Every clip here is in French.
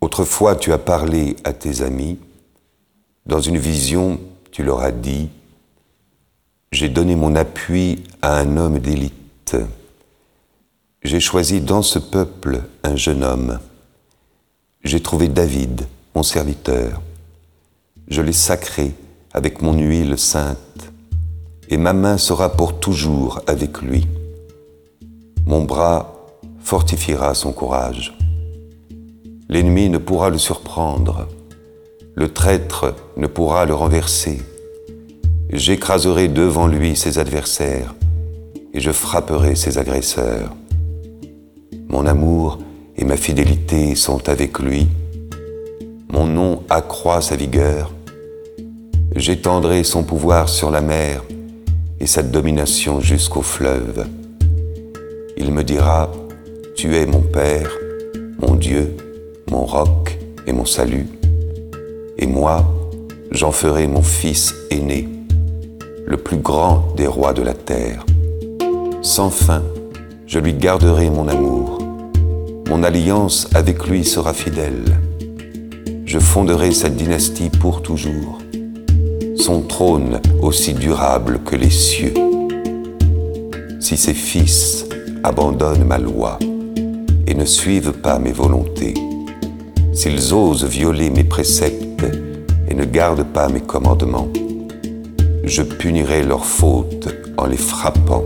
Autrefois tu as parlé à tes amis, dans une vision tu leur as dit, j'ai donné mon appui à un homme d'élite, j'ai choisi dans ce peuple un jeune homme, j'ai trouvé David, mon serviteur, je l'ai sacré avec mon huile sainte, et ma main sera pour toujours avec lui. Mon bras fortifiera son courage. L'ennemi ne pourra le surprendre, le traître ne pourra le renverser. J'écraserai devant lui ses adversaires et je frapperai ses agresseurs. Mon amour et ma fidélité sont avec lui. Mon nom accroît sa vigueur. J'étendrai son pouvoir sur la mer et sa domination jusqu'au fleuve. Il me dira, Tu es mon Père, mon Dieu, mon roc et mon salut. Et moi, j'en ferai mon fils aîné, le plus grand des rois de la terre. Sans fin, je lui garderai mon amour. Mon alliance avec lui sera fidèle. Je fonderai sa dynastie pour toujours, son trône aussi durable que les cieux. Si ses fils abandonnent ma loi et ne suivent pas mes volontés, s'ils osent violer mes préceptes et ne gardent pas mes commandements, je punirai leurs fautes en les frappant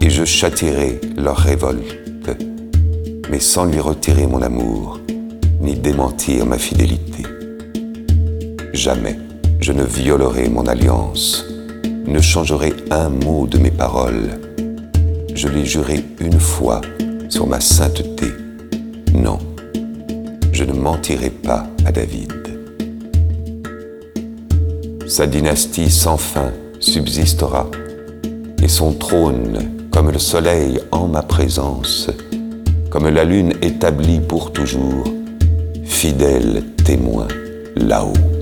et je châtirai leur révolte, mais sans lui retirer mon amour ni démentir ma fidélité. Jamais je ne violerai mon alliance, ne changerai un mot de mes paroles. Je l'ai juré une fois sur ma sainteté. Non, je ne mentirai pas à David. Sa dynastie sans fin subsistera, et son trône, comme le soleil en ma présence, comme la lune établie pour toujours, fidèle témoin là-haut.